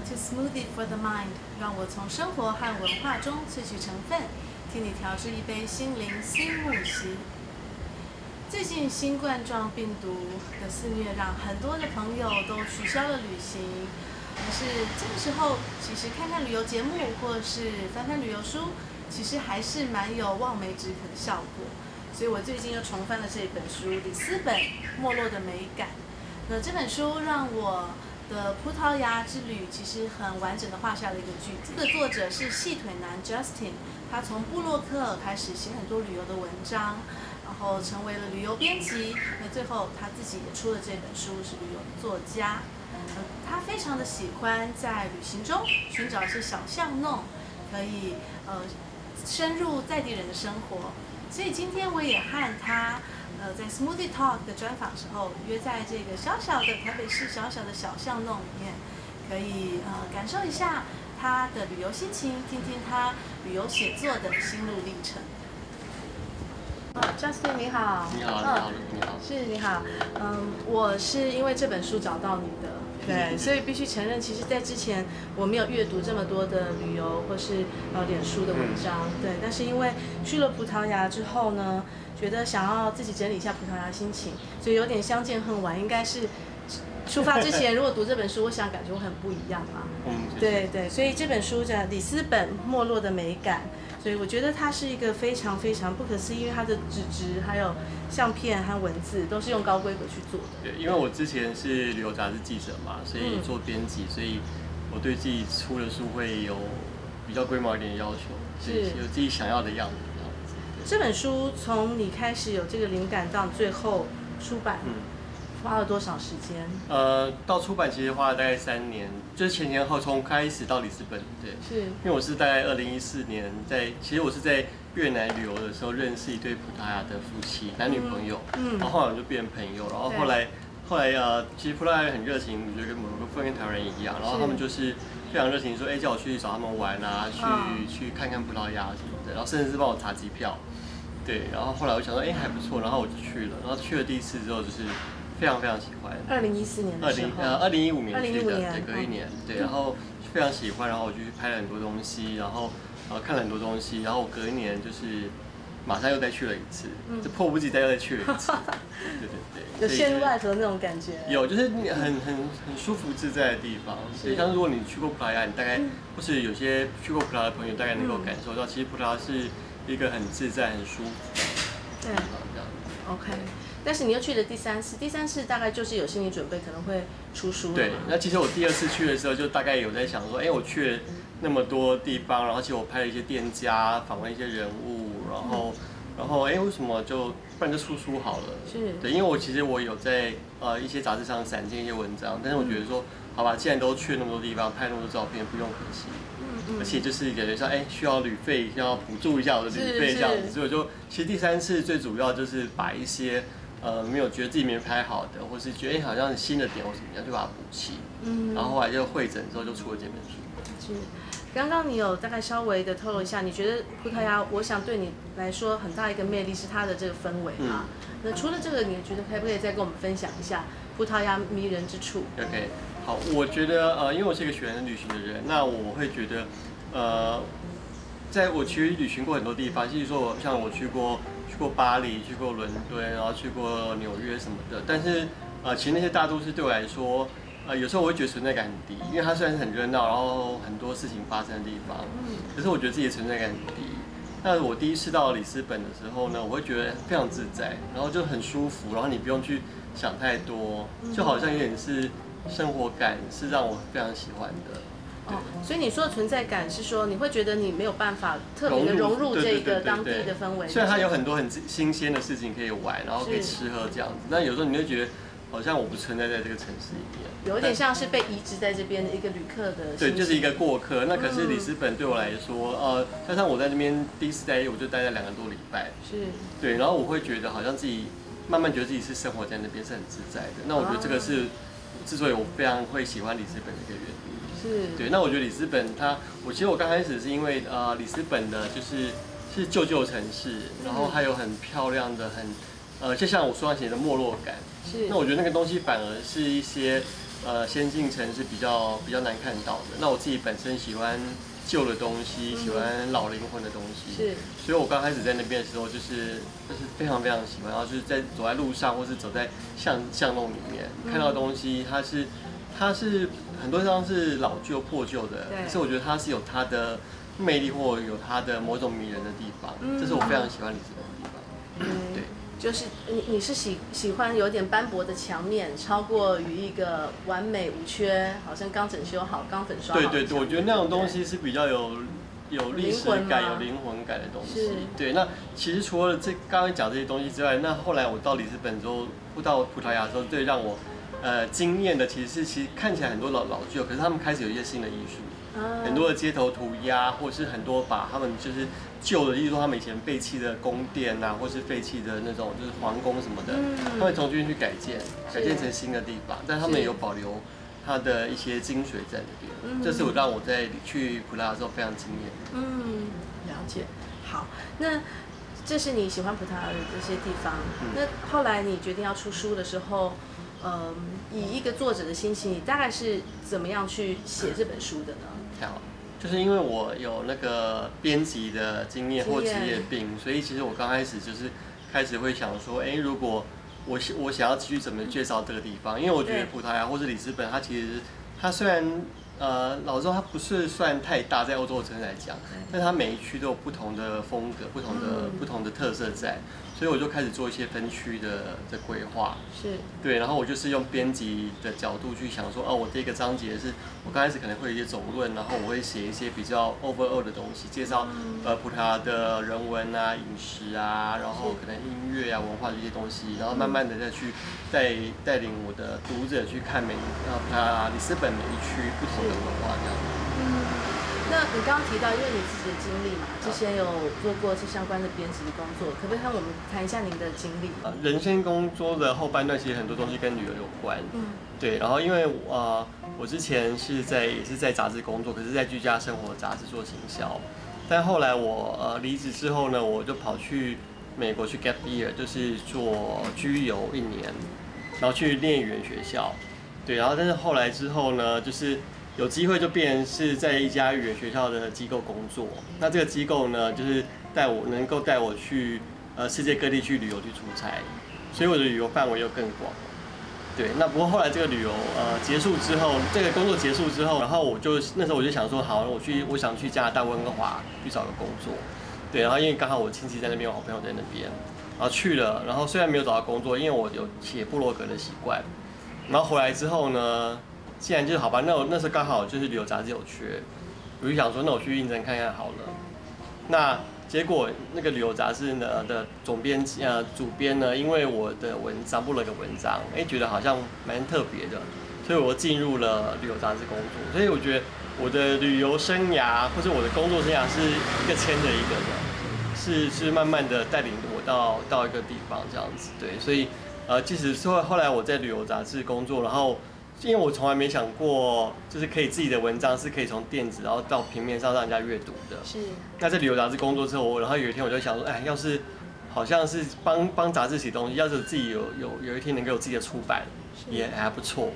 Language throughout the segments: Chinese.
to Smoothie for the Mind，让我从生活和文化中萃取成分，替你调制一杯心灵新木席。最近新冠状病毒的肆虐，让很多的朋友都取消了旅行。可是这个时候，其实看看旅游节目，或是翻翻旅游书，其实还是蛮有望梅止渴的效果。所以我最近又重翻了这本书《里斯本没落的美感》。那这本书让我的葡萄牙之旅其实很完整的画下了一个句子。这个作者是细腿男 Justin，他从布洛克开始写很多旅游的文章。然后成为了旅游编辑，那最后他自己也出了这本书，是旅游作家。呃，他非常的喜欢在旅行中寻找一些小巷弄，可以呃深入在地人的生活。所以今天我也和他呃在 Smoothie Talk 的专访时候，约在这个小小的台北市小小的小巷弄里面，可以呃感受一下他的旅游心情，听听他旅游写作的心路历程。Justin 你好，你好，你好，你好，是你好，嗯，我是因为这本书找到你的，对，所以必须承认，其实，在之前我没有阅读这么多的旅游或是呃脸书的文章，对，但是因为去了葡萄牙之后呢，觉得想要自己整理一下葡萄牙心情，所以有点相见恨晚，应该是出发之前如果读这本书，我想感觉会很不一样嘛，嗯，对对，所以这本书叫《里斯本没落的美感》。所以我觉得它是一个非常非常不可思议，因为它的纸质、还有相片和文字都是用高规格去做的。对，因为我之前是旅游杂志记者嘛，所以做编辑，所以我对自己出的书会有比较规模一点的要求，是有自己想要的样子。这本书从你开始有这个灵感到最后出版。嗯花了多少时间？呃，到出版其实花了大概三年，就是前前后从开始到里斯本，对，是。因为我是大概二零一四年在，其实我是在越南旅游的时候认识一对葡萄牙的夫妻，男女朋友，嗯，然后后来我就变成朋友，然后后来后来呃，其实葡萄牙人很热情，我觉得跟某个部分跟台湾人一样，然后他们就是非常热情，说，哎，叫我去找他们玩啊，去、嗯、去看看葡萄牙什么的，然后甚至是帮我查机票，对，然后后来我想说，哎，还不错，然后我就去了，然后去了第一次之后就是。非常非常喜欢。二零一四年二零呃，二零一五年去的，对，隔一年，对，然后非常喜欢，然后我就去拍了很多东西，然后呃看了很多东西，然后我隔一年就是马上又再去了一次，就迫不及待又再去了一次，对 对对，有陷入爱河那种感觉。有，就是很很很舒服自在的地方。所以像如果你去过葡萄牙，你大概或是有些去过葡萄牙的朋友，大概能够感受到，其实葡萄牙是一个很自在、很舒服的地方，这样子。OK。但是你又去了第三次，第三次大概就是有心理准备，可能会出书。对，那其实我第二次去的时候，就大概有在想说，哎、欸，我去了那么多地方，然后其实我拍了一些店家，访问一些人物，然后，然后，哎、欸，为什么就不然就出书好了？是。对，因为我其实我有在呃一些杂志上散见一些文章，但是我觉得说，好吧，既然都去那么多地方，拍那么多照片，不用可惜。嗯嗯。而且就是感觉说，哎、欸，需要旅费，需要补助一下我的旅费这样子，所以我就其实第三次最主要就是把一些。呃，没有觉得自己没拍好的，或是觉得、欸、好像新的点或怎么样，就把它补齐。嗯，然后后来就会诊之后就出了这本书。是，刚刚你有大概稍微的透露一下，你觉得葡萄牙，我想对你来说很大一个魅力是它的这个氛围嘛？嗯、那除了这个，你觉得可不可以再跟我们分享一下葡萄牙迷人之处？OK，好，我觉得呃，因为我是一个喜欢旅行的人，那我会觉得呃，在我其实旅行过很多地方，就是说我像我去过。去过巴黎，去过伦敦，然后去过纽约什么的。但是，呃，其实那些大都市对我来说，呃，有时候我会觉得存在感很低，因为它虽然是很热闹，然后很多事情发生的地方，可是我觉得自己的存在感很低。那我第一次到里斯本的时候呢，我会觉得非常自在，然后就很舒服，然后你不用去想太多，就好像有点是生活感，是让我非常喜欢的。哦，所以你说的存在感是说，你会觉得你没有办法特别的融入这个当地的氛围。虽然它有很多很新鲜的事情可以玩，然后可以吃喝这样子，那有时候你会觉得好像我不存在在这个城市里面，有一点像是被移植在这边的一个旅客的。对，就是一个过客。那可是里斯本对我来说，呃，加上我在这边第一次待，我就待了两个多礼拜。是。对，然后我会觉得好像自己慢慢觉得自己是生活在那边是很自在的。那我觉得这个是之所以我非常会喜欢里斯本的一个原因。是。对，那我觉得里斯本它，我其实我刚开始是因为呃里斯本的就是是旧旧城市，然后还有很漂亮的很呃就像我书上写的没落感，是，那我觉得那个东西反而是一些呃先进城市比较比较难看到的。那我自己本身喜欢旧的东西，喜欢老灵魂的东西，是。所以我刚开始在那边的时候，就是就是非常非常喜欢，然后就是在走在路上，或是走在巷巷弄里面，看到的东西，它是它是很多地方是老旧破旧的，可是我觉得它是有它的魅力，或有它的某种迷人的地方，这是我非常喜欢里斯本的地方。嗯，对。就是你你是喜喜欢有点斑驳的墙面，超过于一个完美无缺，好像刚整修好、刚粉刷好。对对对，我觉得那种东西是比较有有历史感、有灵魂感的东西。对，那其实除了这刚刚讲这些东西之外，那后来我到里斯本之后，到葡萄牙之后，最让我呃惊艳的其实是其实看起来很多老老旧，可是他们开始有一些新的艺术，啊、很多的街头涂鸦，或是很多把他们就是。旧的，例如说他们以前废弃的宫殿呐、啊，或是废弃的那种就是皇宫什么的，嗯、他们重新去改建，改建成新的地方，但他们也有保留它的一些精髓在那边。嗯、这是我让我在去葡萄牙的时候非常惊艳。嗯，了解。好，那这是你喜欢葡萄牙的这些地方。嗯、那后来你决定要出书的时候，嗯，以一个作者的心情，你大概是怎么样去写这本书的呢？太好。就是因为我有那个编辑的经验或职业病，所以其实我刚开始就是开始会想说，哎，如果我我想要继续怎么介绍这个地方，因为我觉得葡萄牙或者里斯本，它其实它虽然呃老实说它不是算太大，在欧洲的城市来讲，但它每一区都有不同的风格、不同的不同的特色在。所以我就开始做一些分区的的规划，是。对，然后我就是用编辑的角度去想说，哦，我这个章节是我刚开始可能会有一些总论，然后我会写一些比较 overall 的东西，介绍呃葡萄牙的人文啊、饮食啊，然后可能音乐啊、文化这些东西，然后慢慢的再去带带领我的读者去看每呃葡萄牙里斯本每一区不同的文化这样。那你刚刚提到，因为你自己的经历嘛，之前有做过这相关的编辑的工作，可不可以和我们谈一下您的经历？人生工作的后半段，其实很多东西跟旅游有关。嗯，对。然后因为呃，我之前是在也是在杂志工作，可是在居家生活杂志做行销。但后来我呃离职之后呢，我就跑去美国去 gap year，就是做居游一年，然后去念语言学校。对，然后但是后来之后呢，就是。有机会就变成是在一家语言学校的机构工作，那这个机构呢，就是带我能够带我去呃世界各地去旅游去出差，所以我的旅游范围又更广。对，那不过后来这个旅游呃结束之后，这个工作结束之后，然后我就那时候我就想说，好，我去我想去加拿大温哥华去找个工作。对，然后因为刚好我亲戚在那边，我好朋友在那边，然后去了，然后虽然没有找到工作，因为我有写部落格的习惯，然后回来之后呢。既然就是好吧，那我那时候刚好就是旅游杂志有缺，我就想说，那我去应征看看好了。那结果那个旅游杂志呢的总编辑呃主编呢，因为我的文章布了个文章，哎、觉得好像蛮特别的，所以我进入了旅游杂志工作。所以我觉得我的旅游生涯或者我的工作生涯是一个牵着一个的，是是慢慢的带领我到到一个地方这样子。对，所以呃，即使说后来我在旅游杂志工作，然后。因为我从来没想过，就是可以自己的文章是可以从电子然后到平面上让人家阅读的。是。那在旅游杂志工作之后，我然后有一天我就想说，哎，要是好像是帮帮杂志写东西，要是自己有有有一天能够有自己的出版，也还不错。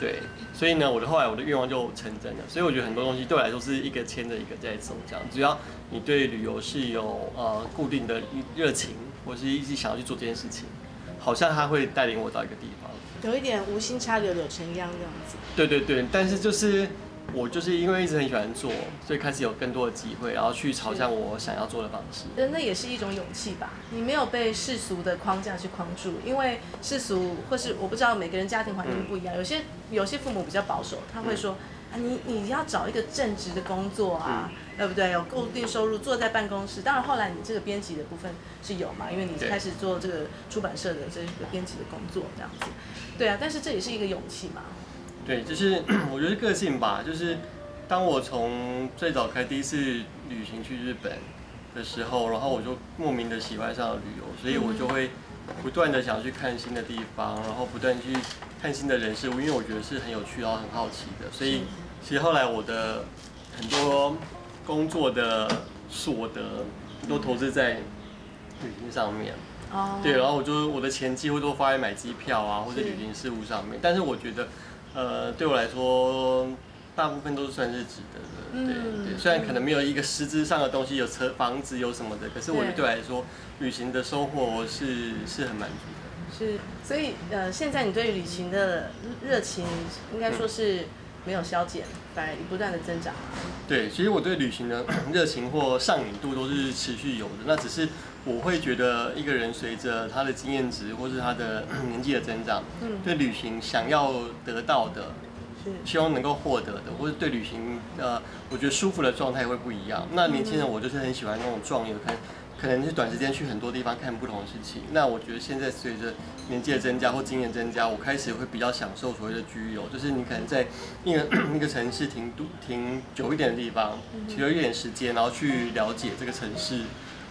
对。所以呢，我的后来我的愿望就成真了。所以我觉得很多东西对我来说是一个牵着一个在走，这样。只要你对旅游是有呃固定的热情，或是一直想要去做这件事情，好像它会带领我到一个地方。有一点无心插柳柳成荫这样子。对对对，但是就是我就是因为一直很喜欢做，所以开始有更多的机会，然后去朝向我想要做的方式。那也是一种勇气吧？你没有被世俗的框架去框住，因为世俗或是我不知道每个人家庭环境不一样，嗯、有些有些父母比较保守，他会说。你你要找一个正职的工作啊，嗯、对不对？有固定收入，坐在办公室。当然，后来你这个编辑的部分是有嘛，因为你开始做这个出版社的这个编辑的工作，这样子。对啊，但是这也是一个勇气嘛。对，就是 我觉得个性吧。就是当我从最早开第一次旅行去日本的时候，然后我就莫名的喜欢上了旅游，所以我就会不断的想要去看新的地方，然后不断去看新的人事物，因为我觉得是很有趣，然后很好奇的，所以。其实后来我的很多工作的所得都投资在旅行上面，对，然后我就我的钱几乎都花在买机票啊或者旅行事务上面。但是我觉得呃，对我来说，大部分都是算是值得的。对对，虽然可能没有一个实质上的东西，有车、房子有什么的，可是我觉得对我来说，旅行的收获是是很满足的。是，所以呃，现在你对旅行的热情，应该说是没有消减，反而不断的增长。对，其实我对旅行的 热情或上瘾度都是持续有的，那只是。我会觉得一个人随着他的经验值或是他的 年纪的增长，嗯，对旅行想要得到的，是希望能够获得的，或者对旅行呃，我觉得舒服的状态会不一样。那年轻人我就是很喜欢那种壮游，看可能是短时间去很多地方看不同的事情。那我觉得现在随着年纪的增加或经验增加，我开始会比较享受所谓的居游，就是你可能在一个 那个城市停停久一点的地方，停留一点时间，然后去了解这个城市。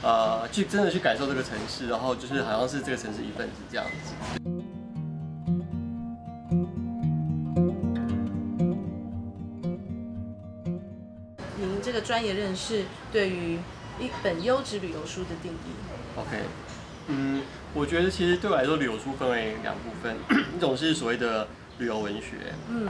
呃，去真的去感受这个城市，然后就是好像是这个城市一份子这样子。这个专业认识对于一本优质旅游书的定义？OK，嗯，我觉得其实对我来说，旅游书分为两部分，一种是所谓的。旅游文学，嗯，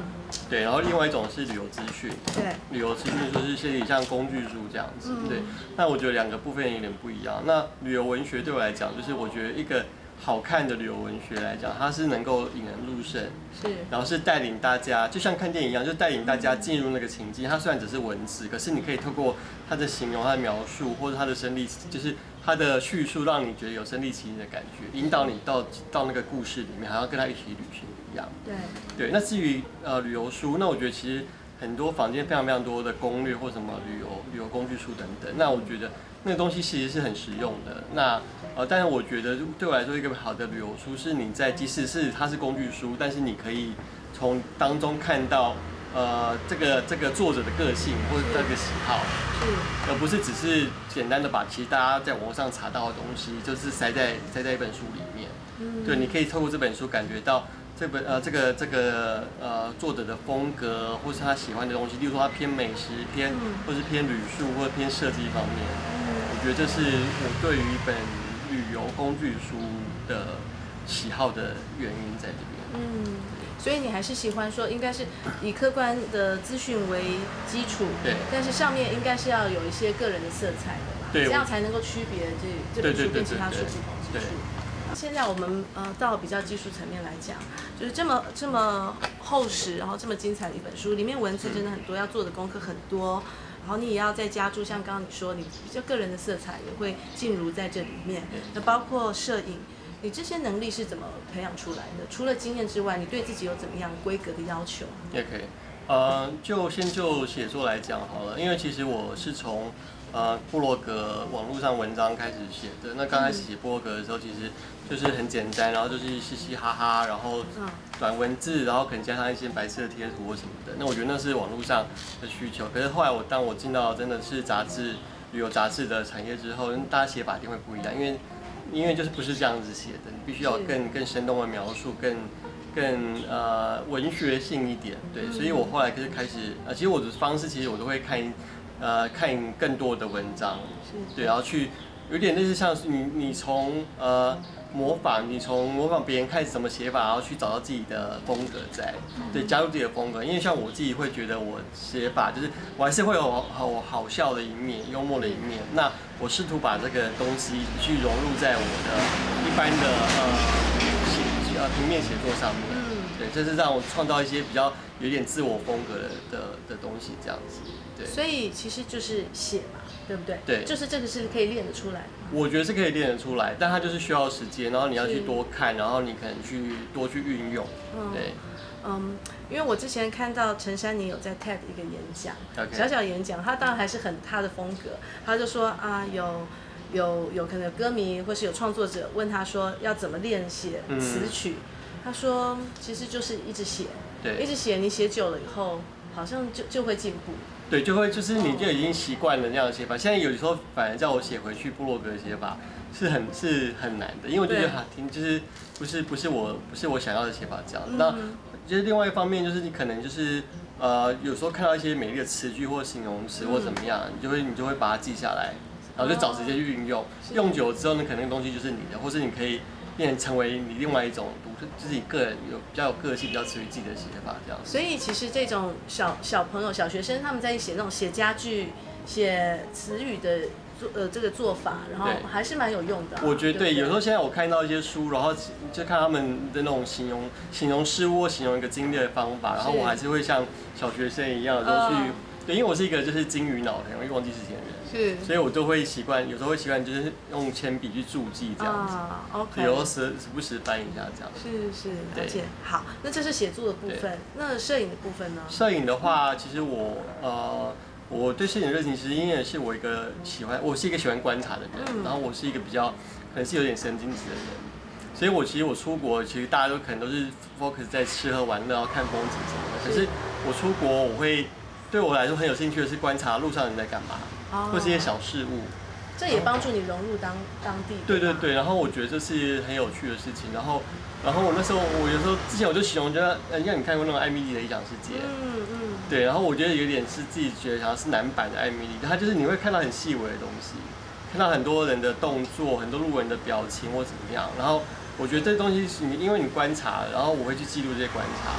对，然后另外一种是旅游资讯，对，旅游资讯就是些像工具书这样子，对。那我觉得两个部分有点不一样。那旅游文学对我来讲，就是我觉得一个好看的旅游文学来讲，它是能够引人入胜，是，然后是带领大家，就像看电影一样，就带领大家进入那个情境。它虽然只是文字，可是你可以透过它的形容、它的描述，或者它的身历，就是它的叙述，让你觉得有身临其境的感觉，引导你到到那个故事里面，还要跟他一起旅行一样。对对，那至于呃旅游书，那我觉得其实很多坊间非常非常多的攻略或什么旅游旅游工具书等等，那我觉得那个东西其实是很实用的。那呃，但是我觉得对我来说，一个好的旅游书是你在即使是它是工具书，但是你可以从当中看到呃这个这个作者的个性或者这个喜好，而不是只是简单的把其实大家在网络上查到的东西就是塞在塞在一本书里面。对，你可以透过这本书感觉到。这本呃，这个这个呃，作者的风格，或是他喜欢的东西，例如说他偏美食偏，或是偏旅术，或者偏设计方面，我觉得这是我对于一本工具书的喜好的原因在这边。嗯，所以你还是喜欢说，应该是以客观的资讯为基础，对，但是上面应该是要有一些个人的色彩的嘛，对，这样才能够区别这这本书跟其他书不同之处。现在我们呃到比较技术层面来讲，就是这么这么厚实，然后这么精彩的一本书，里面文字真的很多，要做的功课很多，然后你也要再加注，像刚刚你说，你比较个人的色彩也会进入在这里面。那包括摄影，你这些能力是怎么培养出来的？除了经验之外，你对自己有怎么样规格的要求？也可以，呃，就先就写作来讲好了，因为其实我是从。呃，部落格网络上文章开始写的。那刚开始写部落格的时候，其实就是很简单，然后就是嘻嘻哈哈，然后短文字，然后可能加上一些白色的贴图或什么的。那我觉得那是网络上的需求。可是后来我当我进到真的是杂志、旅游杂志的产业之后，大家写法一定会不一样，因为因为就是不是这样子写的，你必须要更更生动的描述，更更呃文学性一点。对，所以我后来就是开始呃，其实我的方式其实我都会看。呃，看更多的文章，对，然后去有点类似像是你你从呃模仿，你从模仿别人开始怎么写法，然后去找到自己的风格在，对，加入自己的风格。因为像我自己会觉得我写法就是我还是会有好好，好笑的一面，幽默的一面。那我试图把这个东西去融入在我的一般的呃写呃平面写作上面，对，这是让我创造一些比较有点自我风格的的的东西这样子。所以其实就是写嘛，对不对？对，就是这个是可以练得出来。我觉得是可以练得出来，但它就是需要时间，然后你要去多看，然后你可能去多去运用。嗯、对，嗯，因为我之前看到陈珊妮有在 TED 一个演讲，Okay. 小小演讲，他当然还是很他的风格，他就说啊，有有有可能有歌迷或是有创作者问他说要怎么练写词曲，嗯、他说其实就是一直写，对，一直写，你写久了以后，好像就就会进步。对，就会就是你就已经习惯了那样的写法。现在有时候反而叫我写回去部落格的写法，是很是很难的，因为我就觉得哈听就是不是不是我不是我想要的写法这样。那就是另外一方面，就是你可能就是呃有时候看到一些美丽的词句或形容词或怎么样，你就会你就会把它记下来，然后就找时间去运用。用久了之后，呢可能那个东西就是你的，或是你可以变成成为你另外一种独特，就是你个人有比较有个性、比较属于自己的写法这样。所以其实这种小小朋友、小学生他们在写那种写家具、写词语的做。呃，这个做法，然后还是蛮有用的，啊。我觉得对，有时候现在我看到一些书，然后就看他们的那种形容、形容事物、形容一个经历的方法，然后我还是会像小学生一样，都去，呃、对，因为我是一个就是金鱼脑，很容易忘记事情的人，是，所以我都会习惯，有时候会习惯就是用铅笔去注记这样子，啊，OK，有时候时时不时翻一下这样子。是是，了解。好，那这是写作的部分，那摄影的部分呢？摄影的话，其实我呃。我对摄影的热情，其实因为是我一个喜欢，我是一个喜欢观察的人，嗯、然后我是一个比较可能是有点神经质的人，所以我其实我出国，其实大家都可能都是 focus 在吃喝玩乐，然后看风景什么的。可是我出国，我会对我来说很有兴趣的是观察路上人在干嘛，哦、或是一些小事物。这也帮助你融入当当地。对对对，然后我觉得这是很有趣的事情。然后，然后我那时候，我有时候之前我就形容，觉得，呃，像你看过那种艾米丽的异想世界，嗯嗯，对。然后我觉得有点是自己觉得好像是男版的艾米丽，它就是你会看到很细微的东西，看到很多人的动作，很多路人的表情或怎么样。然后我觉得这东西是你，因为你观察，然后我会去记录这些观察。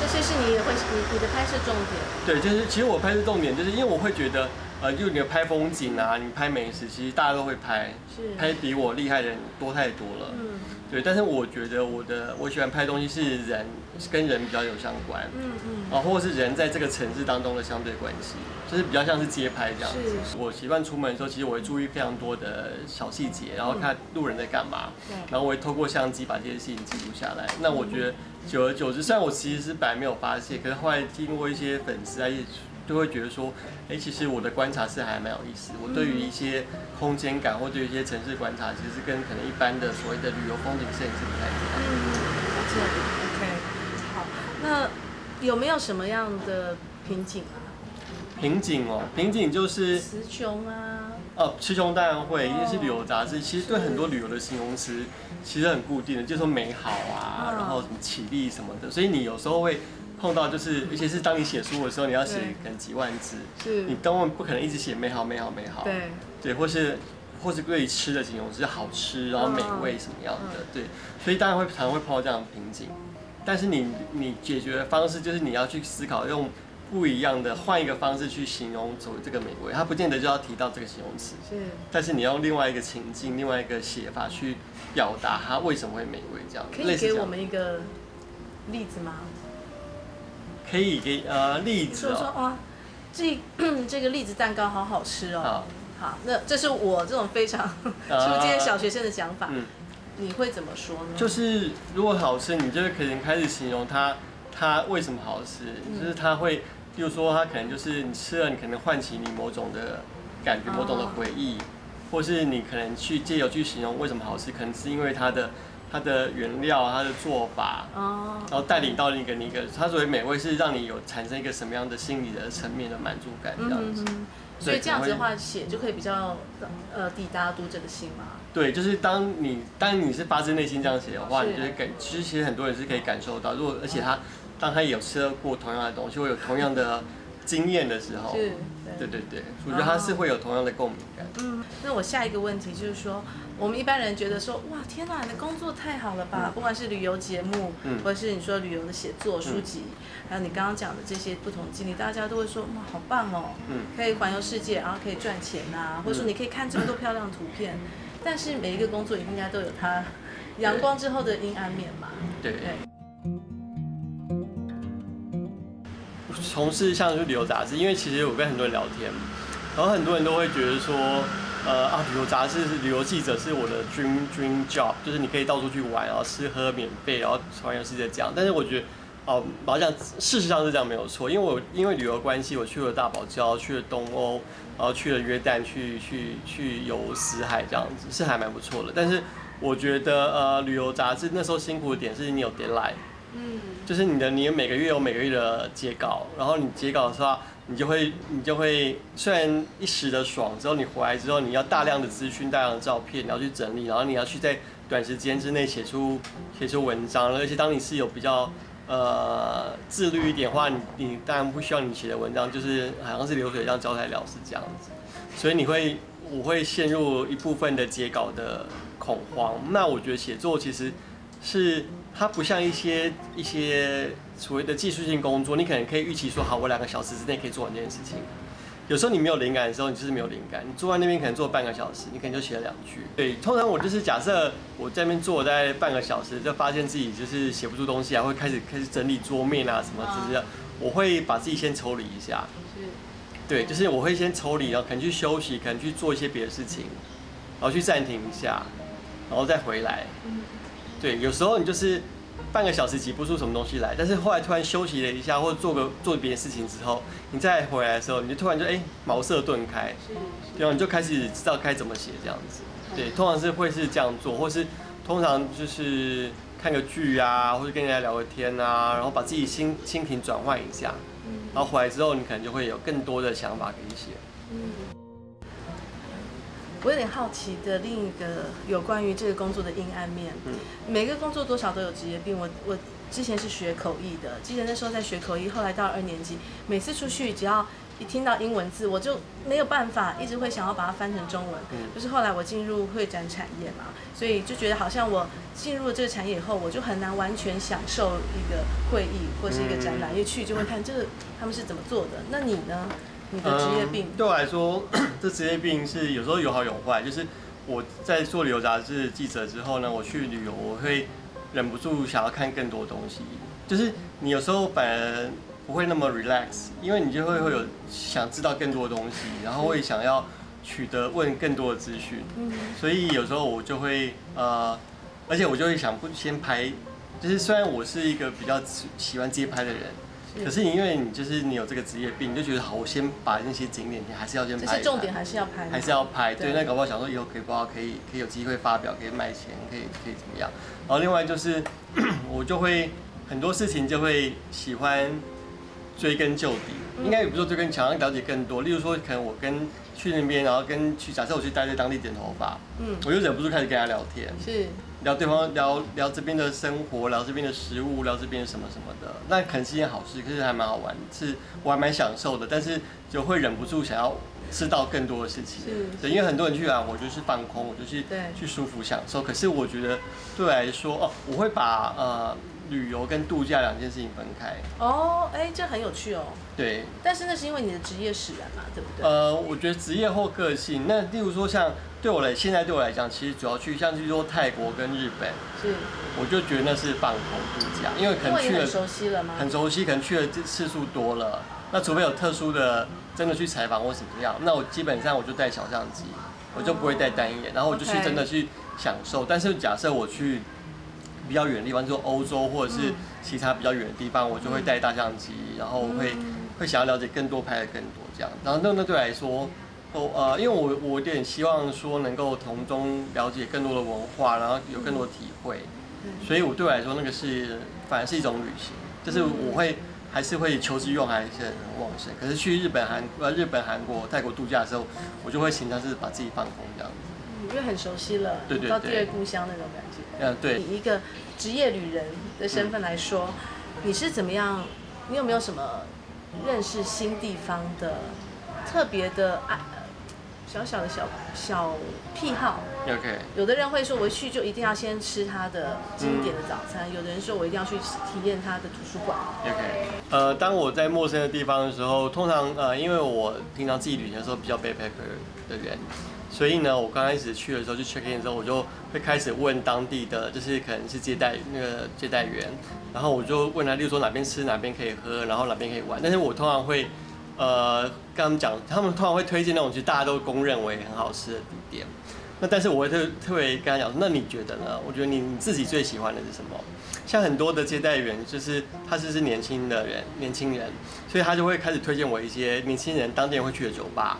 这些是你也会你你的拍摄重点。对，就是其实我拍摄重点，就是因为我会觉得。呃，就你拍风景啊，你拍美食，其实大家都会拍，是拍比我厉害的人多太多了。嗯，对。但是我觉得我的我喜欢拍东西是人，是跟人比较有相关。嗯嗯。啊，或者是人在这个城市当中的相对关系，就是比较像是街拍这样子。是。我习惯出门的时候，其实我会注意非常多的小细节，然后看路人在干嘛。对。然后我会透过相机把这些事情记录下来。那我觉得久而久之，虽然我其实是本来没有发现，可是后来经过一些粉丝啊一。就会觉得说，哎、欸，其实我的观察是还蛮有意思。我对于一些空间感，或对于一些城市观察，其实是跟可能一般的所谓的旅游风景摄影是不太一样。嗯，了解。OK，好。那有没有什么样的瓶颈啊？瓶颈哦，瓶颈就是词穷啊。哦，词穷当然会，因为是旅游杂志，其实对很多旅游的形容词其实很固定的，就是说美好啊，然后什么綺丽什么的，所以你有时候会。碰到就是，尤其是当你写书的时候，你要写可能几万字，是。你根本不可能一直写美好、美好、美好。对，对，或是或是对于吃的形容词，好吃，然后美味什么样的，对，所以当然会常常会碰到这样的瓶颈。但是你你解决的方式就是你要去思考，用不一样的换一个方式去形容所谓这个美味，它不见得就要提到这个形容词，是，但是你要用另外一个情境、另外一个写法去表达它为什么会美味，这样。可以给我们一个例子吗？可以给呃例子哦，说说哇，这 这个栗子蛋糕好好吃哦。好，好，那这是我这种非常 初阶小学生的想法。嗯，你会怎么说呢？就是如果好吃，你就可能开始形容它，它为什么好吃？嗯、就是它会，比如说它可能就是你吃了，你可能唤起你某种的感觉，某种的回忆，哦、或是你可能去借由去形容为什么好吃，可能是因为它的。它的原料，它的做法，哦，然后带领到一个一个，它所谓美味是让你有产生一个什么样的心理的层面的满足感这样子，嗯、所以这样子的话写就可以比较呃抵达读者的心嘛。对，就是当你当你是发自内心这样写的话，你就会感，其实其实很多人是可以感受到，如果而且他当他有吃过同样的东西，会有同样的经验的时候，是对对对，我觉得他是会有同样的共鸣感。嗯，那我下一个问题就是说。我们一般人觉得说，哇，天哪，你的工作太好了吧？嗯、不管是旅游节目，嗯、或者是你说旅游的写作书籍，嗯、还有你刚刚讲的这些不同经历，大家都会说，哇，好棒哦，嗯、可以环游世界，然后可以赚钱呐、啊，或者说你可以看这么多漂亮的图片。嗯、但是每一个工作应该都有它阳光之后的阴暗面嘛。对。对从事像是旅游杂志，因为其实我跟很多人聊天，然后很多人都会觉得说。呃啊，旅游杂志是旅游记者是我的 dream dream job，就是你可以到处去玩，然后吃喝免费，然后环游世界这样。但是我觉得，哦，好像事实上是这样没有错，因为我因为旅游关系，我去了大堡礁，去了东欧，然后去了约旦，去去去游死海这样子，是还蛮不错的。但是我觉得，呃，旅游杂志那时候辛苦的点是你有点累嗯，就是你的你每个月有每个月的截稿，然后你截稿的时候。你就会，你就会，虽然一时的爽，之后你回来之后，你要大量的资讯、大量的照片，你要去整理，然后你要去在短时间之内写出写出文章。而且当你是有比较呃自律一点的话，你你当然不需要你写的文章就是好像是流水账交差了事这样子。所以你会，我会陷入一部分的截稿的恐慌。那我觉得写作其实是它不像一些一些所谓的技术性工作，你可能可以预期说，好，我两个小时之内可以做完这件事情。有时候你没有灵感的时候，你就是没有灵感。你坐在那边可能坐半个小时，你可能就写了两句。对，通常我就是假设我在那边坐在半个小时，就发现自己就是写不出东西啊，会开始开始整理桌面啊什么之类的。我会把自己先抽离一下。对，就是我会先抽离，然后可能去休息，可能去做一些别的事情，然后去暂停一下，然后再回来。对，有时候你就是。半个小时挤不出什么东西来，但是后来突然休息了一下，或者做个做别的事情之后，你再回来的时候，你就突然就哎、欸、茅塞顿开，对吧？你就开始知道该怎么写这样子。对，通常是会是这样做，或是通常就是看个剧啊，或者跟人家聊个天啊，然后把自己心心情转换一下，然后回来之后，你可能就会有更多的想法可以写。我有点好奇的另一个有关于这个工作的阴暗面。嗯，每个工作多少都有职业病。我我之前是学口译的，记得那时候在学口译，后来到二年级，每次出去只要一听到英文字，我就没有办法，一直会想要把它翻成中文。嗯，就是后来我进入会展产业嘛，所以就觉得好像我进入了这个产业以后，我就很难完全享受一个会议或是一个展览，一去就会看这个他们是怎么做的。那你呢？你的职业病、嗯、对我来说，这职业病是有时候有好有坏。就是我在做旅游杂志记者之后呢，我去旅游，我会忍不住想要看更多东西。就是你有时候反而不会那么 relax，因为你就会会有想知道更多的东西，然后会想要取得问更多的资讯。嗯所以有时候我就会呃，而且我就会想不先拍，就是虽然我是一个比较喜欢街拍的人。可是你因为你就是你有这个职业病，你就觉得好，我先把那些景点，你还是要先拍。这些重点还是要拍。还是要拍，对，那搞不好想说以后可以不好可以可以有机会发表，可以卖钱，可以可以怎么样？然后另外就是 我就会很多事情就会喜欢追根究底，应该也不是说追根，想要了解更多。例如说，可能我跟去那边，然后跟去假设我去待在当地剪头发，嗯，我就忍不住开始跟他聊天。是。聊对方，聊聊这边的生活，聊这边的食物，聊这边什么什么的，那可能是件好事，可是还蛮好玩，是我还蛮享受的，但是就会忍不住想要知道更多的事情。是，对，因为很多人去啊，我就是放空，我就是去舒服享受。可是我觉得对我来说，哦，我会把呃。旅游跟度假两件事情分开哦，哎、欸，这很有趣哦。对，但是那是因为你的职业使然嘛，对不对？呃，我觉得职业或个性，那例如说像对我来，现在对我来讲，其实主要去像就是说泰国跟日本，是，我就觉得那是放空度假，因为可能去了，很熟悉了吗？很熟悉，可能去的次数多了。那除非有特殊的，真的去采访或怎么样，那我基本上我就带小相机，我就不会带单眼，然后我就去真的去享受。但是假设我去。比较远的地方，就欧洲或者是其他比较远的地方，嗯、我就会带大相机，然后会、嗯、会想要了解更多，拍的更多这样。然后那那对来说，哦呃，因为我我有点希望说能够从中了解更多的文化，然后有更多的体会。嗯、所以我对我来说，那个是反而是一种旅行，就是我会还是会求知欲还是很旺盛。可是去日本、韩呃日本、韩国、泰国度假的时候，我就会形成是把自己放空这样子。因为很熟悉了，对对对，到第二故乡那种感觉。嗯，对。以一个职业旅人的身份来说，嗯、你是怎么样？你有没有什么认识新地方的特别的爱？小小的小小癖好，OK。有的人会说，我去就一定要先吃他的经典的早餐。嗯、有的人说我一定要去体验他的图书馆，OK。呃，当我在陌生的地方的时候，通常呃，因为我平常自己旅行的时候比较 backpacker 的人，所以呢，我刚开始去的时候就 check in 的时候，我就会开始问当地的，就是可能是接待那个接待员，然后我就问他，例如说哪边吃，哪边可以喝，然后哪边可以玩。但是我通常会。呃，跟他们讲，他们通常会推荐那种其实大家都公认为很好吃的地点。那但是我会特特别跟他讲，那你觉得呢？我觉得你你自己最喜欢的是什么？像很多的接待员，就是他是是年轻的人，年轻人，所以他就会开始推荐我一些年轻人当地人会去的酒吧、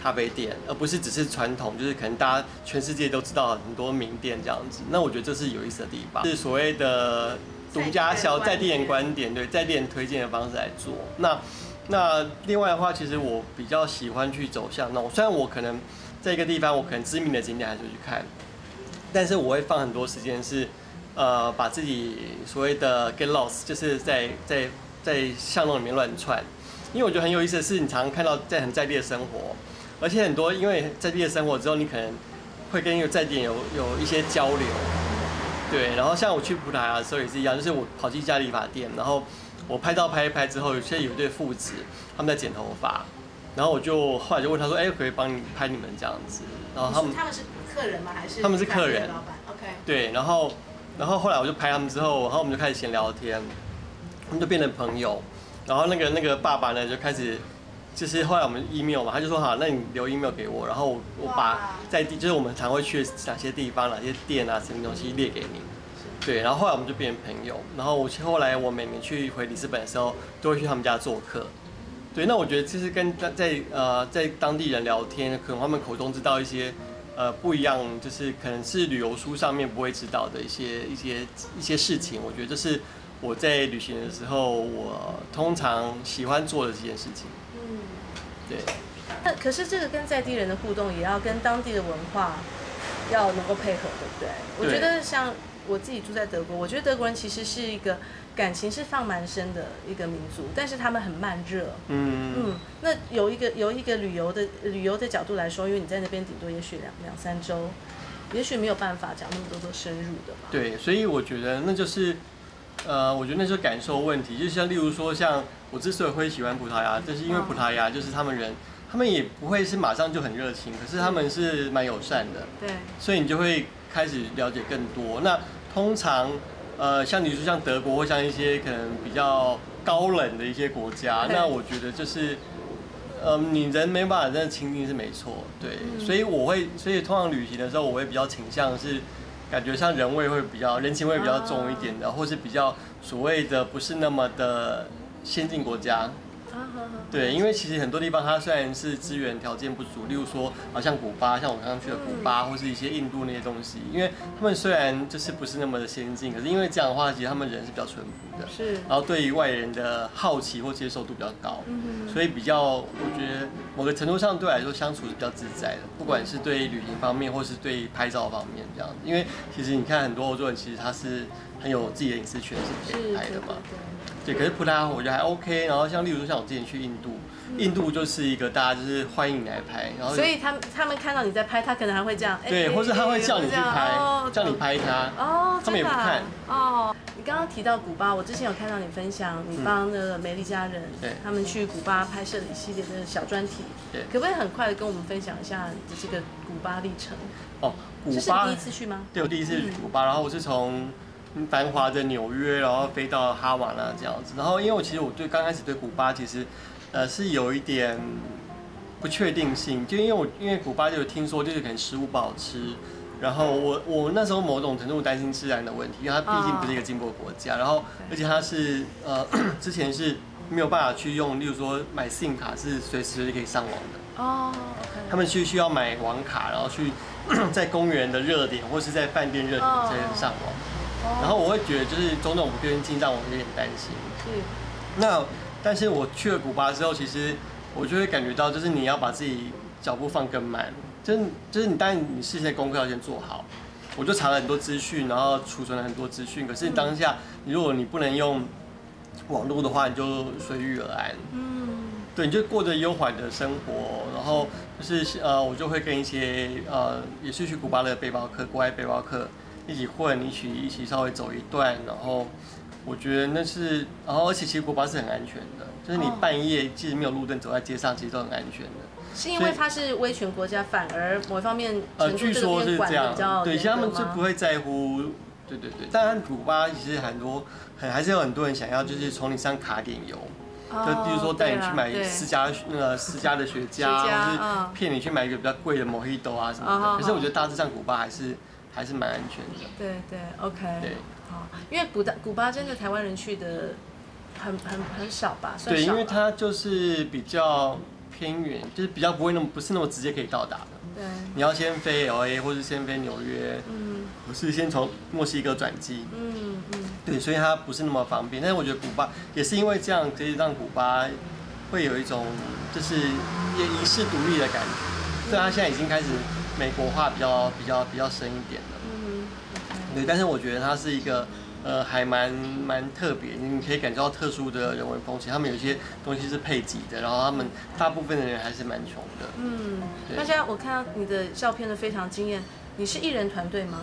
咖啡店，而不是只是传统，就是可能大家全世界都知道很多名店这样子。那我觉得这是有意思的地方，是所谓的独家小在地人观点，对，在地人推荐的方式来做。那那另外的话，其实我比较喜欢去走向那种，虽然我可能在一个地方，我可能知名的景点还是会去看，但是我会放很多时间是，呃，把自己所谓的 get lost，就是在在在巷弄里面乱窜，因为我觉得很有意思的是，你常常看到在很在地的生活，而且很多因为在地的生活之后，你可能会跟一个在地有有一些交流。对，然后像我去葡萄牙的时候也是一样，就是我跑去一家理发店，然后我拍照拍一拍之后，有些有一对父子他们在剪头发，然后我就后来就问他说，哎，可，可以帮你拍你们这样子？然后他们他们是客人吗？还是他们是客人？老板，OK。对，然后然后后来我就拍他们之后，然后我们就开始闲聊天，他们就变成朋友。然后那个那个爸爸呢就开始，就是后来我们 email 嘛，他就说好，那你留 email 给我，然后我我把在地就是我们常会去哪些地方、哪些店啊，什么东西列给你。对，然后后来我们就变成朋友。然后我后来我每年去回里斯本的时候，都会去他们家做客。对，那我觉得其实跟在呃在当地人聊天，可能他们口中知道一些呃不一样，就是可能是旅游书上面不会知道的一些一些一些事情。我觉得这是我在旅行的时候，我通常喜欢做的这件事情。嗯，对。那可是这个跟在地人的互动，也要跟当地的文化要能够配合，对不对？我觉得像。我自己住在德国，我觉得德国人其实是一个感情是放蛮深的一个民族，但是他们很慢热。嗯嗯。那有一个有一个旅游的旅游的角度来说，因为你在那边顶多也许两两三周，也许没有办法讲那么多多深入的嘛。对，所以我觉得那就是，呃，我觉得那就是感受问题。就像例如说，像我之所以会喜欢葡萄牙，就是因为葡萄牙就是他们人，他们也不会是马上就很热情，可是他们是蛮友善的。对。所以你就会开始了解更多。那通常，呃，像你说像德国或像一些可能比较高冷的一些国家，那我觉得就是，呃，你人没办法真的亲近是没错，对，所以我会，所以通常旅行的时候，我会比较倾向是，感觉像人味会比较人情味比较重一点的，或是比较所谓的不是那么的先进国家。对，因为其实很多地方它虽然是资源条件不足，例如说，好像古巴，像我刚刚去的古巴，或是一些印度那些东西，因为他们虽然就是不是那么的先进，可是因为这样的话，其实他们人是比较淳朴的，是，然后对于外人的好奇或接受度比较高，所以比较，我觉得某个程度上对我来说相处是比较自在的，不管是对旅行方面，或是对拍照方面这样子，因为其实你看很多欧洲人其实他是很有自己的隐私权是可以拍的嘛。对，可是葡萄牙我觉得还 OK，然后像例如说像我之前去印度，印度就是一个大家就是欢迎你来拍，然后所以他们他们看到你在拍，他可能还会这样，对，或者他会叫你去拍，叫你拍他，哦，他们也不看，哦，你刚刚提到古巴，我之前有看到你分享，你帮那个美丽家人，对，他们去古巴拍摄的一系列的小专题，对，可不可以很快的跟我们分享一下你的这个古巴历程？哦，古巴，这是第一次去吗？对，我第一次去古巴，然后我是从。繁华的纽约，然后飞到哈瓦那这样子，然后因为我其实我对刚开始对古巴其实，呃是有一点不确定性，就因为我因为古巴就有听说就是可能食物不好吃，然后我我那时候某种程度担心治安的问题，因为它毕竟不是一个进步国家，然后而且它是呃 之前是没有办法去用，例如说买 SIM 卡是随时可以上网的。哦，他们需需要买网卡，然后去 在公园的热点或是在饭店热点才能上网。然后我会觉得就是种种不确定性让我有点担心。是。那但是我去了古巴之后，其实我就会感觉到，就是你要把自己脚步放更慢，就是就是你当然你事先功课要先做好。我就查了很多资讯，然后储存了很多资讯。可是当下，如果你不能用网络的话，你就随遇而安。嗯。对，你就过着悠缓的生活，然后就是呃，我就会跟一些呃，也是去古巴的背包客，国外背包客。一起混，一起一起稍微走一段，然后我觉得那是，然后而且其实古巴是很安全的，就是你半夜即使没有路灯走在街上，其实都很安全的。是因为它是威权国家，反而某一方面呃，据说是这样，对，其实他们就不会在乎，对对对。当然古巴其实很多很还是有很多人想要，就是从你身上卡点油，就比如说带你去买私家那个 私家的雪茄，或是骗你去买一个比较贵的 Mojito 啊什么的。可是我觉得大致上古巴还是。还是蛮安全的。对对，OK。对，好，因为古巴古巴真的台湾人去的很很很少吧？算少。对，因为它就是比较偏远，就是比较不会那么不是那么直接可以到达的。对。你要先飞 LA 或是先飞纽约，嗯，不是先从墨西哥转机，嗯嗯。对，所以它不是那么方便。但是我觉得古巴也是因为这样，可以让古巴会有一种就是也遗世独立的感觉。虽然它现在已经开始。美国化比较比较比较深一点的，嗯，对，但是我觉得它是一个，呃，还蛮蛮特别，你可以感觉到特殊的人文风情。他们有些东西是配给的，然后他们大部分的人还是蛮穷的。嗯，大家我看到你的照片都非常惊艳，你是艺人团队吗？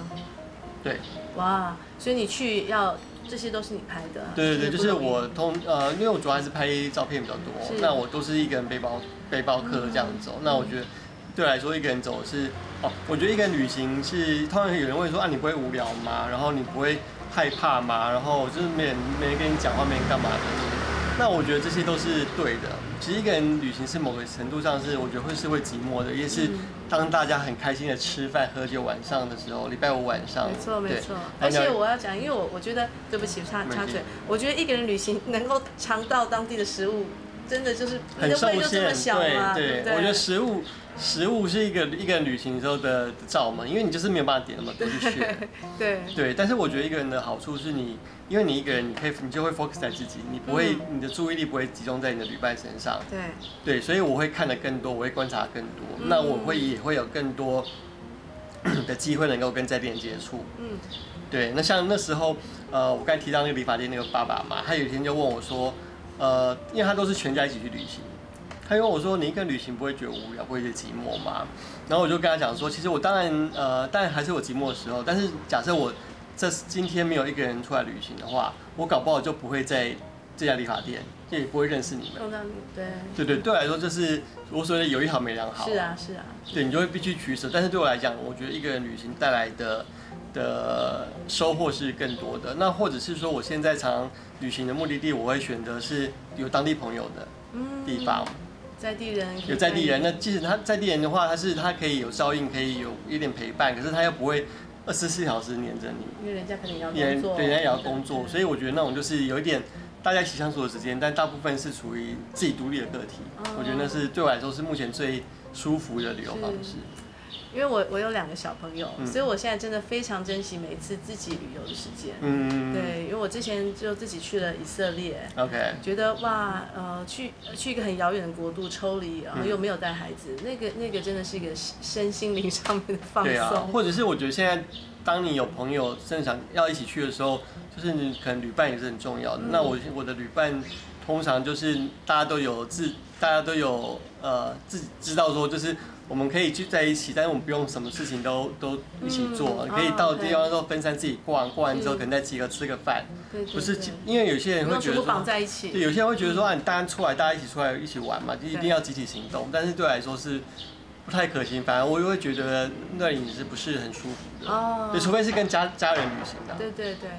对。哇，所以你去要这些都是你拍的？对对对，就是我通呃，因为我主要还是拍照片比较多，那我都是一个人背包背包客这样走。嗯、那我觉得对我来说，一个人走是哦，我觉得一个人旅行是，通常有人问说啊，你不会无聊吗？然后你不会害怕吗？然后就是没人没人跟你讲话，没人干嘛的。那我觉得这些都是对的。其实一个人旅行是某个程度上是，我觉得会是会寂寞的，也是当大家很开心的吃饭喝酒晚上的时候，礼拜五晚上。没错没错。而且我要讲，因为我我觉得，对不起插插嘴，我觉得一个人旅行能够尝到当地的食物，真的就是很受限。对对，我觉得食物。食物是一个一个人旅行时候的照嘛，因为你就是没有办法点那么多去选。对对，但是我觉得一个人的好处是你，因为你一个人，你可以你就会 focus 在自己，你不会、嗯、你的注意力不会集中在你的旅伴身上。对对，所以我会看的更多，我会观察更多，嗯、那我会也会有更多 的机会能够跟在地人接触。嗯，对，那像那时候，呃，我刚才提到那个理发店那个爸爸嘛，他有一天就问我说，呃，因为他都是全家一起去旅行。他问我说：“你一个人旅行不会觉得无聊，不会觉得寂寞吗？”然后我就跟他讲说：“其实我当然，呃，当然还是有寂寞的时候。但是假设我这今天没有一个人出来旅行的话，我搞不好就不会在这家理发店，也不会认识你们。对对对，对我来说就是我所谓的有一好没两好。是啊是啊。对，你就会必须取舍。但是对我来讲，我觉得一个人旅行带来的的收获是更多的。那或者是说，我现在常常旅行的目的地，我会选择是有当地朋友的地方。嗯”在地人有在地人，那即使他在地人的话，他是他可以有照应，可以有一点陪伴，可是他又不会二十四小时黏着你，因为人家肯定要工作，对，人家也要工作，所以我觉得那种就是有一点大家一起相处的时间，但大部分是处于自己独立的个体，我觉得那是对我来说是目前最舒服的旅游方式。因为我我有两个小朋友，嗯、所以我现在真的非常珍惜每一次自己旅游的时间。嗯，对，因为我之前就自己去了以色列，OK，觉得哇，呃，去去一个很遥远的国度抽离，然后又没有带孩子，嗯、那个那个真的是一个身心灵上面的放松。对啊，或者是我觉得现在当你有朋友正想要一起去的时候，就是你可能旅伴也是很重要的。嗯、那我我的旅伴通常就是大家都有自，大家都有呃自己知道说就是。我们可以聚在一起，但是我们不用什么事情都都一起做，嗯、可以到地方之后分散自己逛，逛完之后可能再集合吃个饭，对对对，不是因为有些人会觉得说，对，有些人会觉得说啊，你当然出来，大家一起出来一起玩嘛，就一定要集体行动，但是对我来说是。不太可行，反而我又会觉得那里是不是很舒服的哦。对，除非是跟家家人旅行的。对对对。对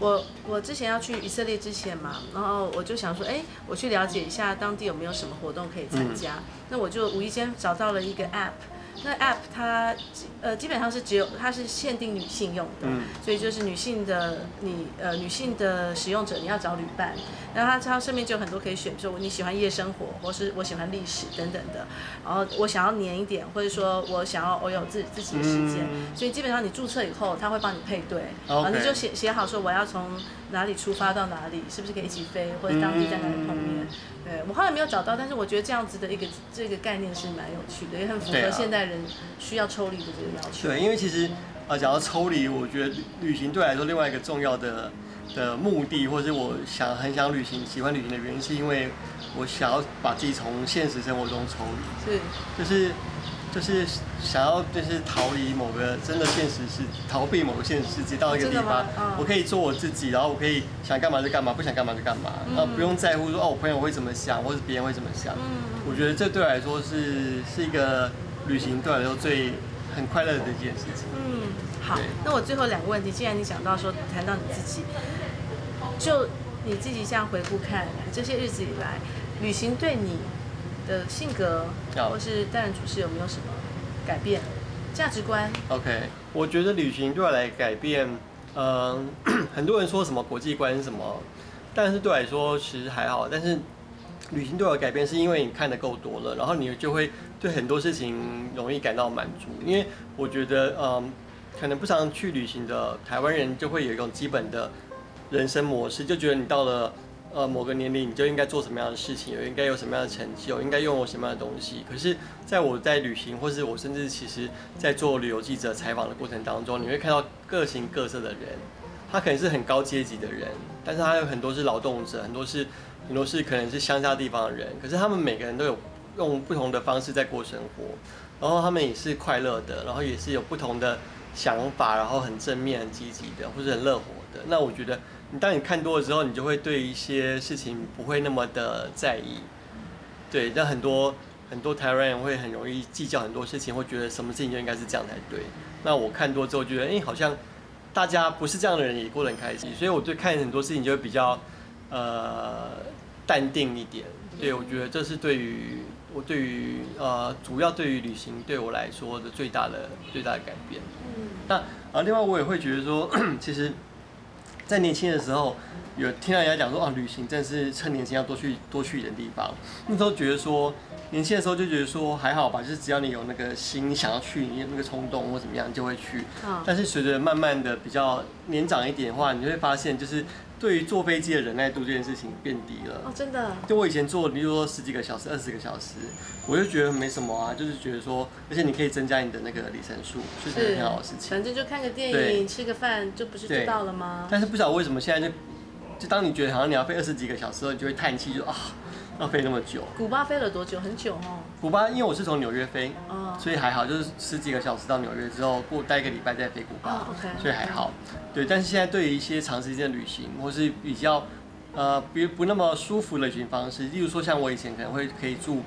我我之前要去以色列之前嘛，然后我就想说，哎，我去了解一下当地有没有什么活动可以参加。嗯、那我就无意间找到了一个 app。那 app 它呃基本上是只有它是限定女性用的，嗯、所以就是女性的你呃女性的使用者你要找旅伴，然后它它上面就有很多可以选，比如说你喜欢夜生活，或是我喜欢历史等等的，然后我想要黏一点，或者说我想要我有自自己的时间，嗯、所以基本上你注册以后，它会帮你配对，然后你就写写好说我要从哪里出发到哪里，是不是可以一起飞，或者当地在哪里碰面。嗯。对，我后来没有找到，但是我觉得这样子的一个这个概念是蛮有趣的，也很符合现代人需要抽离的这个要求。对，因为其实呃，讲到抽离，我觉得旅旅行对我来说另外一个重要的的目的，或者是我想很想旅行、喜欢旅行的原因，是因为我想要把自己从现实生活中抽离。是，就是。就是想要，就是逃离某个真的现实世，逃避某个现实世界，到一个地方，我可以做我自己，然后我可以想干嘛就干嘛，不想干嘛就干嘛，然后不用在乎说哦，我朋友会怎么想，或者别人会怎么想。我觉得这对我来说是是一个旅行对我来说最很快乐的一件事情。嗯，好，那我最后两个问题，既然你讲到说谈到你自己，就你自己这样回顾看这些日子以来，旅行对你的性格，或是待人处事有没有什么改变？价值观？OK，我觉得旅行对我来改变，嗯、呃，很多人说什么国际观什么，但是对我来说其实还好。但是旅行对我的改变是因为你看的够多了，然后你就会对很多事情容易感到满足。因为我觉得，嗯、可能不常去旅行的台湾人就会有一种基本的人生模式，就觉得你到了。呃，某个年龄你就应该做什么样的事情，有应该有什么样的成就，应该拥有什么样的东西。可是，在我在旅行，或是我甚至其实，在做旅游记者采访的过程当中，你会看到各形各色的人。他可能是很高阶级的人，但是他有很多是劳动者，很多是很多是可能是乡下地方的人。可是他们每个人都有用不同的方式在过生活，然后他们也是快乐的，然后也是有不同的想法，然后很正面、很积极的，或者很乐活的。那我觉得，你当你看多了之后，你就会对一些事情不会那么的在意。对，但很多很多台湾人会很容易计较很多事情，会觉得什么事情就应该是这样才对。那我看多之后觉得，哎，好像大家不是这样的人也过得很开心，所以我对看很多事情就会比较呃淡定一点。对，我觉得这是对于我对于呃主要对于旅行对我来说的最大的最大的改变。嗯。那啊，另外我也会觉得说，其实，在年轻的时候，有听到人家讲说，啊，旅行真的是趁年轻要多去多去一点地方。那时候觉得说，年轻的时候就觉得说还好吧，就是只要你有那个心，想要去，你有那个冲动或怎么样，就会去。但是随着慢慢的比较年长一点的话，你就会发现就是。对于坐飞机的忍耐度这件事情变低了哦，真的。就我以前坐，比如说十几个小时、二十个小时，我就觉得没什么啊，就是觉得说，而且你可以增加你的那个里程数，是很好的事情。反正就看个电影、吃个饭，就不是就到了吗？但是不晓得为什么现在就，就当你觉得好像你要飞二十几个小时后，你就会叹气，就啊。要飞那么久？古巴飞了多久？很久哦。古巴，因为我是从纽约飞，哦，所以还好，就是十几个小时到纽约之后，过待一个礼拜再飞古巴，哦 okay, 所以还好。对，但是现在对于一些长时间的旅行，或是比较呃，不不那么舒服的旅行方式，例如说像我以前可能会可以住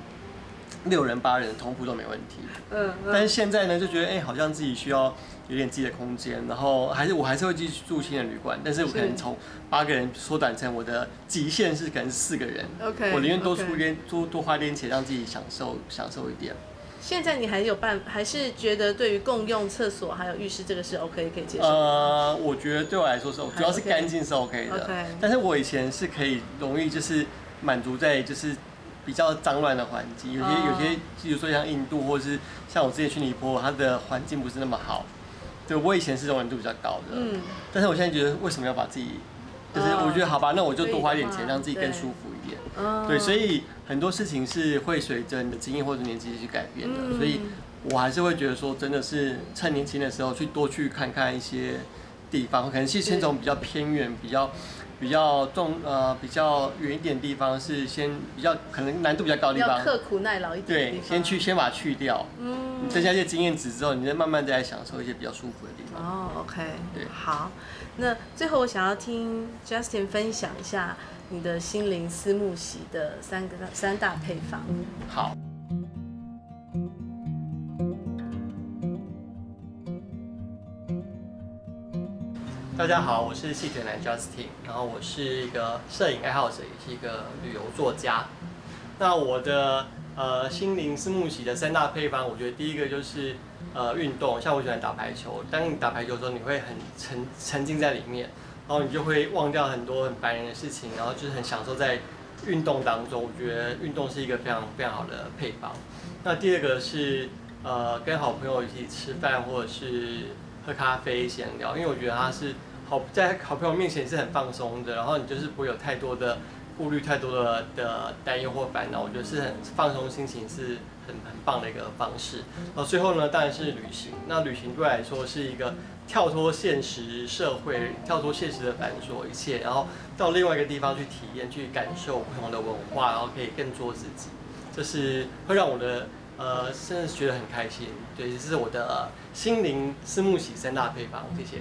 六人八人同铺都没问题，嗯，嗯，但是现在呢，就觉得哎、欸，好像自己需要。有点自己的空间，然后还是我还是会继续住青年旅馆，但是我可能从八个人缩短成我的极限是可能是四个人。OK，我宁愿多出一点多多花点钱，让自己享受享受一点。现在你还有办，还是觉得对于共用厕所还有浴室这个是 OK 可以接受？呃，我觉得对我来说是 OK，主要是干净是 OK 的。OK，但是我以前是可以容易就是满足在就是比较脏乱的环境，有些、oh. 有些，比如说像印度，或者是像我之前去尼泊尔，它的环境不是那么好。对，我以前是容忍度比较高的，嗯，但是我现在觉得为什么要把自己，就是我觉得好吧，那我就多花一点钱，让自己更舒服一点，对，所以很多事情是会随着你的经验或者年纪去改变的，所以我还是会觉得说，真的是趁年轻的时候去多去看看一些地方，可能是先从比较偏远、比较。比较重呃比较远一点的地方是先比较可能难度比较高的地方，刻苦耐劳一点。对，先去先把它去掉，嗯，你增加一些经验值之后，你再慢慢再来享受一些比较舒服的地方。哦，OK，对，好，那最后我想要听 Justin 分享一下你的心灵思慕席的三个三大配方。好。大家好，我是细腿男 Justin，然后我是一个摄影爱好者，也是一个旅游作家。那我的呃心灵思慕席的三大配方，我觉得第一个就是呃运动，像我喜欢打排球，当你打排球的时候，你会很沉沉浸在里面，然后你就会忘掉很多很烦人的事情，然后就是很享受在运动当中。我觉得运动是一个非常非常好的配方。那第二个是呃跟好朋友一起吃饭，或者是喝咖啡闲聊，因为我觉得它是。好，在好朋友面前是很放松的，然后你就是不会有太多的顾虑、太多的的担忧或烦恼。我觉得是很放松心情，是很很棒的一个方式。然后最后呢，当然是旅行。那旅行对我来说是一个跳脱现实社会、跳脱现实的繁琐一切，然后到另外一个地方去体验、去感受不同的文化，然后可以更做自己。这是会让我的呃，甚至觉得很开心。对，这是我的心灵思慕席三大配方。谢谢。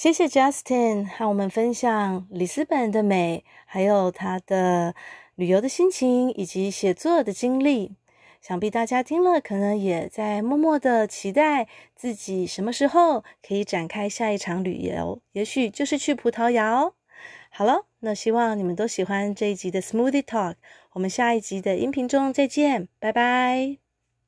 谢谢 Justin 和我们分享里斯本的美，还有他的旅游的心情以及写作的经历。想必大家听了，可能也在默默的期待自己什么时候可以展开下一场旅游，也许就是去葡萄牙哦。好了，那希望你们都喜欢这一集的 Smoothie Talk，我们下一集的音频中再见，拜拜。